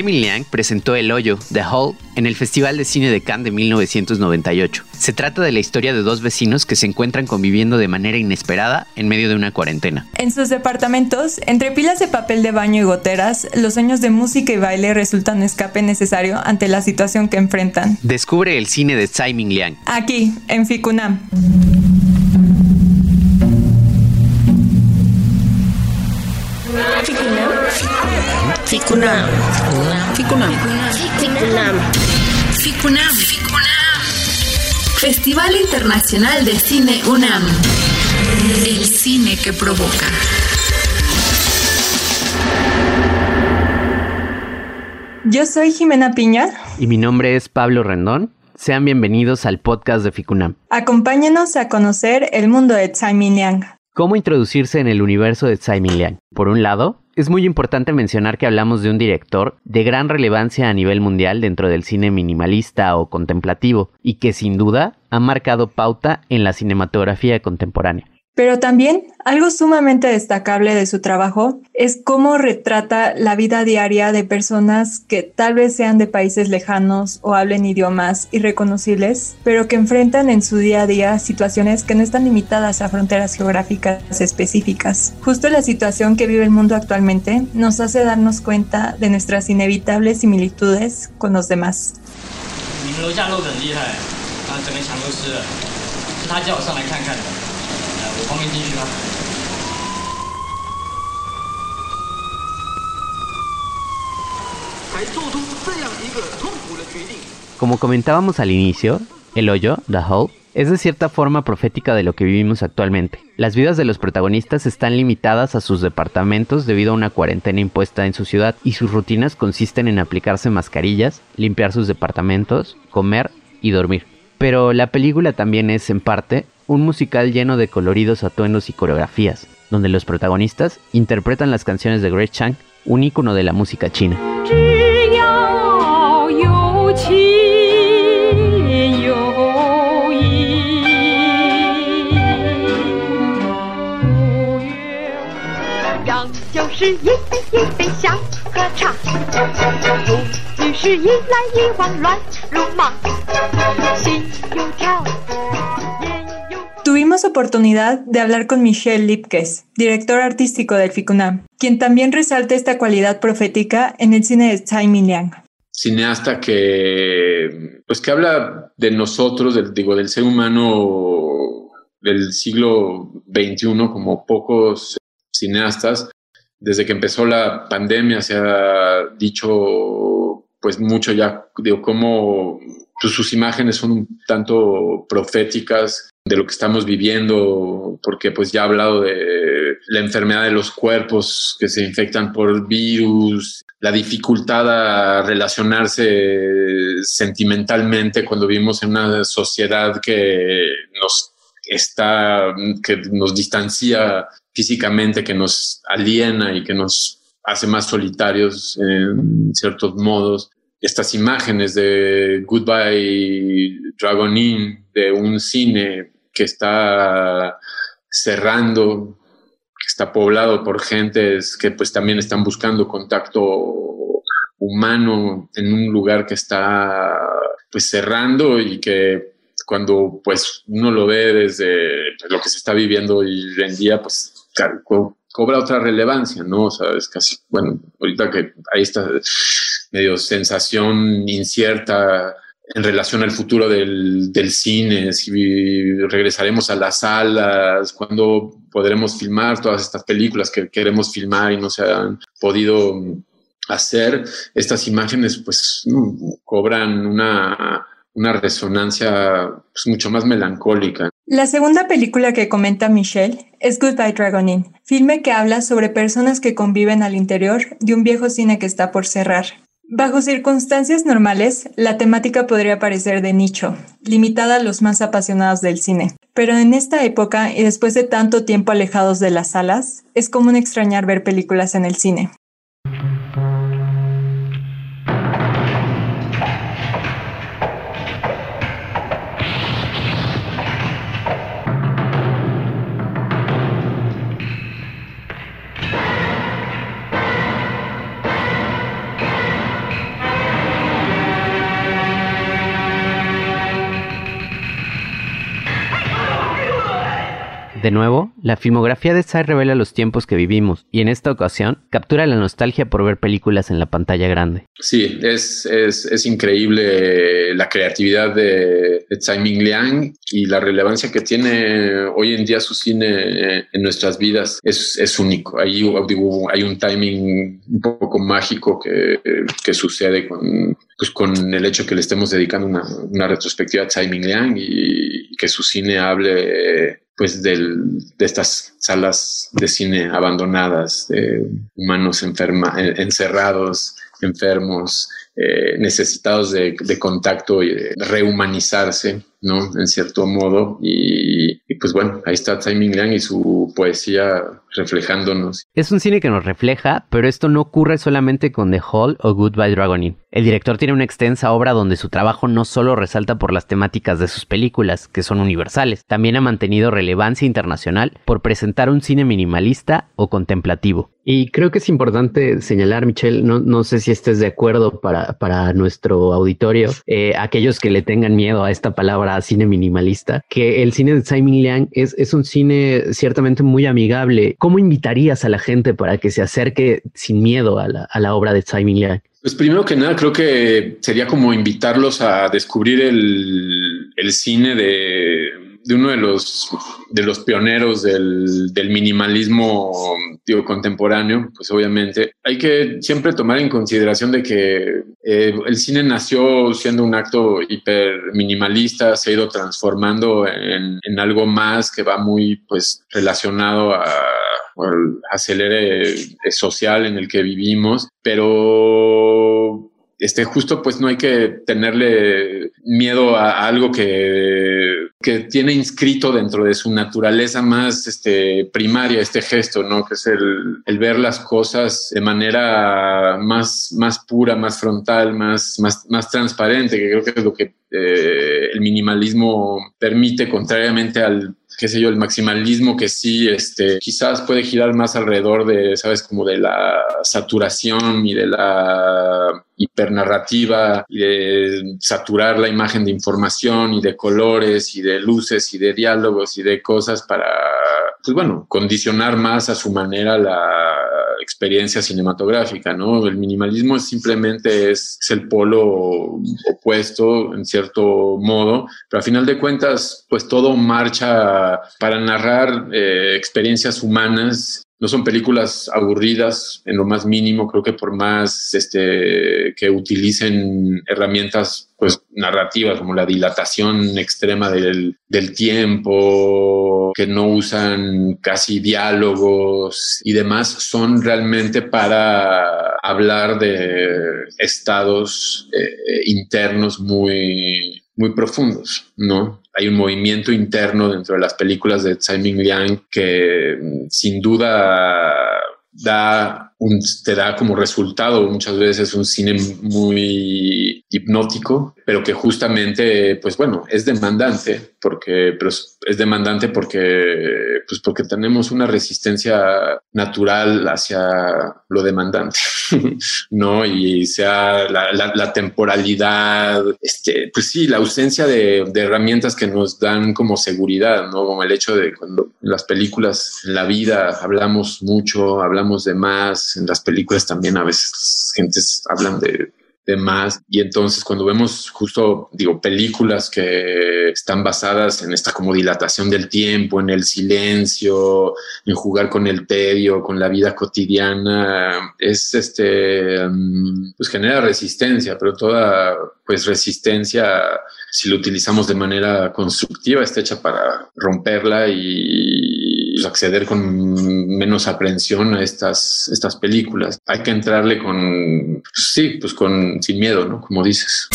Simon Liang presentó El Hoyo, The Hole, en el Festival de Cine de Cannes de 1998. Se trata de la historia de dos vecinos que se encuentran conviviendo de manera inesperada en medio de una cuarentena. En sus departamentos, entre pilas de papel de baño y goteras, los sueños de música y baile resultan escape necesario ante la situación que enfrentan. Descubre el cine de Simon Liang. Aquí, en Ficunam. Ficunam. Ficunam. Ficunam. Ficunam. Festival Internacional de Cine UNAM. El cine que provoca. Yo soy Jimena Piña. Y mi nombre es Pablo Rendón. Sean bienvenidos al podcast de Ficunam. Acompáñenos a conocer el mundo de Tsai Liang. ¿Cómo introducirse en el universo de Tsai Liang? Por un lado, es muy importante mencionar que hablamos de un director de gran relevancia a nivel mundial dentro del cine minimalista o contemplativo y que sin duda ha marcado pauta en la cinematografía contemporánea. Pero también algo sumamente destacable de su trabajo es cómo retrata la vida diaria de personas que tal vez sean de países lejanos o hablen idiomas irreconocibles, pero que enfrentan en su día a día situaciones que no están limitadas a fronteras geográficas específicas. Justo la situación que vive el mundo actualmente nos hace darnos cuenta de nuestras inevitables similitudes con los demás. Como comentábamos al inicio, el hoyo, The Hole, es de cierta forma profética de lo que vivimos actualmente. Las vidas de los protagonistas están limitadas a sus departamentos debido a una cuarentena impuesta en su ciudad y sus rutinas consisten en aplicarse mascarillas, limpiar sus departamentos, comer y dormir. Pero la película también es, en parte, un musical lleno de coloridos atuendos y coreografías, donde los protagonistas interpretan las canciones de Grace Chang, un ícono de la música china. Tuvimos oportunidad de hablar con Michel Lipkes, director artístico del FICUNAM, quien también resalta esta cualidad profética en el cine de Tsai Liang. Cineasta que, pues que habla de nosotros, del, digo, del ser humano del siglo XXI como pocos cineastas. Desde que empezó la pandemia se ha dicho pues mucho ya, digo, cómo sus imágenes son un tanto proféticas de lo que estamos viviendo, porque pues ya ha hablado de la enfermedad de los cuerpos que se infectan por virus, la dificultad a relacionarse sentimentalmente cuando vivimos en una sociedad que nos está, que nos distancia físicamente, que nos aliena y que nos hace más solitarios en ciertos modos. Estas imágenes de Goodbye Dragon Inn, de un cine que está cerrando, que está poblado por gentes que pues también están buscando contacto humano en un lugar que está pues cerrando y que cuando pues uno lo ve desde lo que se está viviendo hoy en día pues cobra otra relevancia, ¿no? O sea, es casi, bueno, ahorita que ahí está medio sensación incierta en relación al futuro del, del, cine, si regresaremos a las salas, cuándo podremos filmar todas estas películas que queremos filmar y no se han podido hacer, estas imágenes pues cobran una, una resonancia pues, mucho más melancólica. La segunda película que comenta Michelle es Goodbye Dragonin, filme que habla sobre personas que conviven al interior de un viejo cine que está por cerrar. Bajo circunstancias normales, la temática podría parecer de nicho, limitada a los más apasionados del cine. Pero en esta época y después de tanto tiempo alejados de las salas, es común extrañar ver películas en el cine. De nuevo, la filmografía de Tsai revela los tiempos que vivimos y en esta ocasión captura la nostalgia por ver películas en la pantalla grande. Sí, es, es, increíble la creatividad de, Tsai Ming Liang y la relevancia que tiene hoy en día su cine en nuestras vidas. Es, es único. Ahí hay un timing un poco mágico que, que sucede con, pues con el hecho que le estemos dedicando una, una retrospectiva a Tsai Ming Liang y, que su cine hable pues del, de estas salas de cine abandonadas, de humanos enferma, encerrados, enfermos, eh, necesitados de, de, contacto y de rehumanizarse, ¿no? En cierto modo. Y, pues bueno, ahí está Tsai Ming Liang y su poesía reflejándonos. Es un cine que nos refleja, pero esto no ocurre solamente con The Hall o Goodbye Dragonin. El director tiene una extensa obra donde su trabajo no solo resalta por las temáticas de sus películas, que son universales, también ha mantenido relevancia internacional por presentar un cine minimalista o contemplativo. Y creo que es importante señalar, Michelle, no, no sé si estés de acuerdo para, para nuestro auditorio, eh, aquellos que le tengan miedo a esta palabra cine minimalista, que el cine de Simon Liang es, es un cine ciertamente muy amigable ¿Cómo invitarías a la gente para que se acerque sin miedo a la, obra de Simon Liang? Pues primero que nada, creo que sería como invitarlos a descubrir el, cine de, uno de los, de los pioneros del, minimalismo digo, contemporáneo, pues obviamente hay que siempre tomar en consideración de que eh, el cine nació siendo un acto hiper minimalista, se ha ido transformando en, en algo más que va muy pues relacionado a el acelere social en el que vivimos, pero este, justo pues no hay que tenerle miedo a, algo que, que, tiene inscrito dentro de su naturaleza más este, primaria, este gesto, ¿no? Que es el, el, ver las cosas de manera más, más pura, más frontal, más, más, más transparente, que creo que es lo que eh, el minimalismo permite, contrariamente al qué sé yo, el maximalismo que sí, este, quizás puede girar más alrededor de, sabes, como de la saturación y de la hipernarrativa y de saturar la imagen de información y de colores y de luces y de diálogos y de cosas para, pues bueno, condicionar más a su manera la experiencia cinematográfica, ¿no? El minimalismo simplemente es, el polo opuesto en cierto modo, pero a final de cuentas, pues todo marcha para narrar eh, experiencias humanas no son películas aburridas en lo más mínimo, creo que por más este, que utilicen herramientas pues, narrativas como la dilatación extrema del, tiempo, que no usan casi diálogos y demás, son realmente para hablar de estados eh, internos muy, muy profundos, ¿no? hay un movimiento interno dentro de las películas de Tsai Ming Liang que mm, sin duda da te da como resultado muchas veces un cine muy hipnótico, pero que justamente, pues bueno, es demandante, porque pero es demandante porque, pues porque tenemos una resistencia natural hacia lo demandante, ¿no? Y sea la, temporalidad, este, pues sí, la ausencia de, herramientas que nos dan como seguridad, ¿no? Como el hecho de cuando las películas, en la vida, hablamos mucho, hablamos de más, en las películas también a veces gentes hablan de más. Y entonces cuando vemos justo, digo, películas que están basadas en esta como dilatación del tiempo, en el silencio, en jugar con el tedio, con la vida cotidiana, es este, mm, pues genera resistencia, pero toda pues resistencia, si lo utilizamos de manera constructiva, está hecha para romperla y pues, acceder con menos aprensión a estas, estas películas. Hay que entrarle con, pues, sí, pues con, sin miedo, ¿no? Como dices.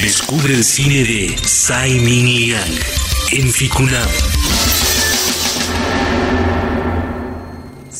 Descubre el cine de Tsai Ming Liang en Ficunam.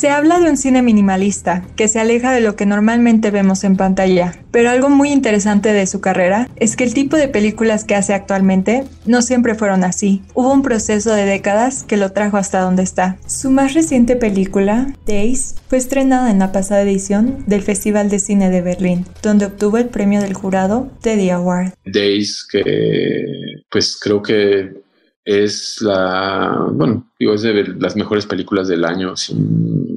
Se habla de un cine minimalista, que se aleja de lo que normalmente vemos en pantalla, pero algo muy interesante de su carrera es que el tipo de películas que hace actualmente no siempre fueron así. Hubo un proceso de décadas que lo trajo hasta donde está. Su más reciente película, Days, fue estrenada en la pasada edición del Festival de Cine de Berlín, donde obtuvo el premio del jurado Teddy Award. Days, que pues creo que es la, bueno, digo, es de las mejores películas del año, sin,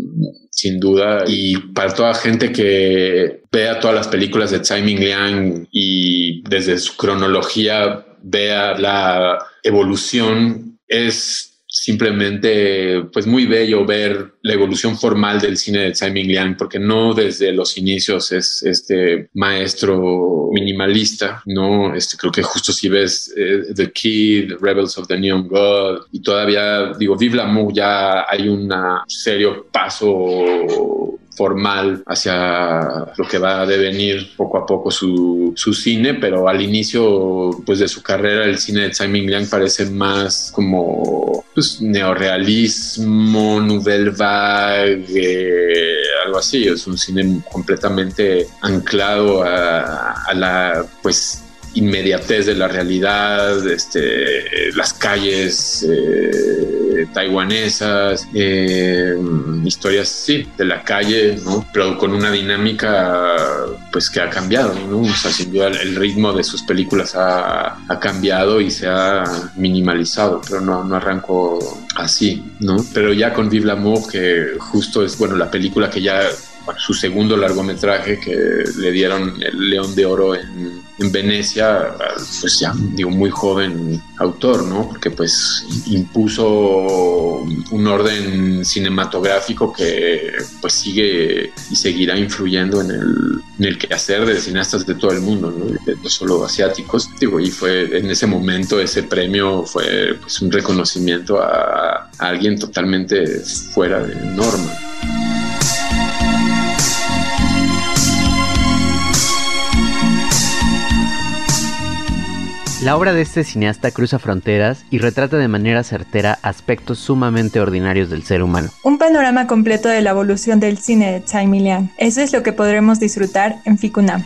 sin duda. Y para toda gente que vea todas las películas de Tsai Ming Liang y desde su cronología vea la evolución, es simplemente pues muy bello ver la evolución formal del cine de Tsai Ming porque no desde los inicios es este maestro minimalista no este creo que justo si ves eh, The Kid Rebels of the Neon God y todavía digo Vive l'amour ya hay un serio paso formal hacia lo que va a devenir poco a poco su, su, cine, pero al inicio pues de su carrera el cine de Tsai Ming Liang parece más como pues, neorealismo, nouvelle vague, algo así, es un cine completamente anclado a, a la pues inmediatez de la realidad, este, las calles eh, taiwanesas, eh, historias, sí, de la calle, ¿no? Pero con una dinámica, pues, que ha cambiado, ¿no? O sea, sin duda el ritmo de sus películas ha, cambiado y se ha minimalizado, pero no, no arrancó así, ¿no? Pero ya con Vive l'amour, que justo es, bueno, la película que ya su segundo largometraje que le dieron el León de Oro en, en, Venecia, pues ya digo muy joven autor, ¿no? Porque pues impuso un orden cinematográfico que pues sigue y seguirá influyendo en el, en el quehacer de cineastas de todo el mundo, ¿no? no solo asiáticos. Digo, y fue en ese momento ese premio fue pues un reconocimiento a alguien totalmente fuera de norma. La obra de este cineasta cruza fronteras y retrata de manera certera aspectos sumamente ordinarios del ser humano. Un panorama completo de la evolución del cine de Tsai Liang. Eso es lo que podremos disfrutar en Ficunam.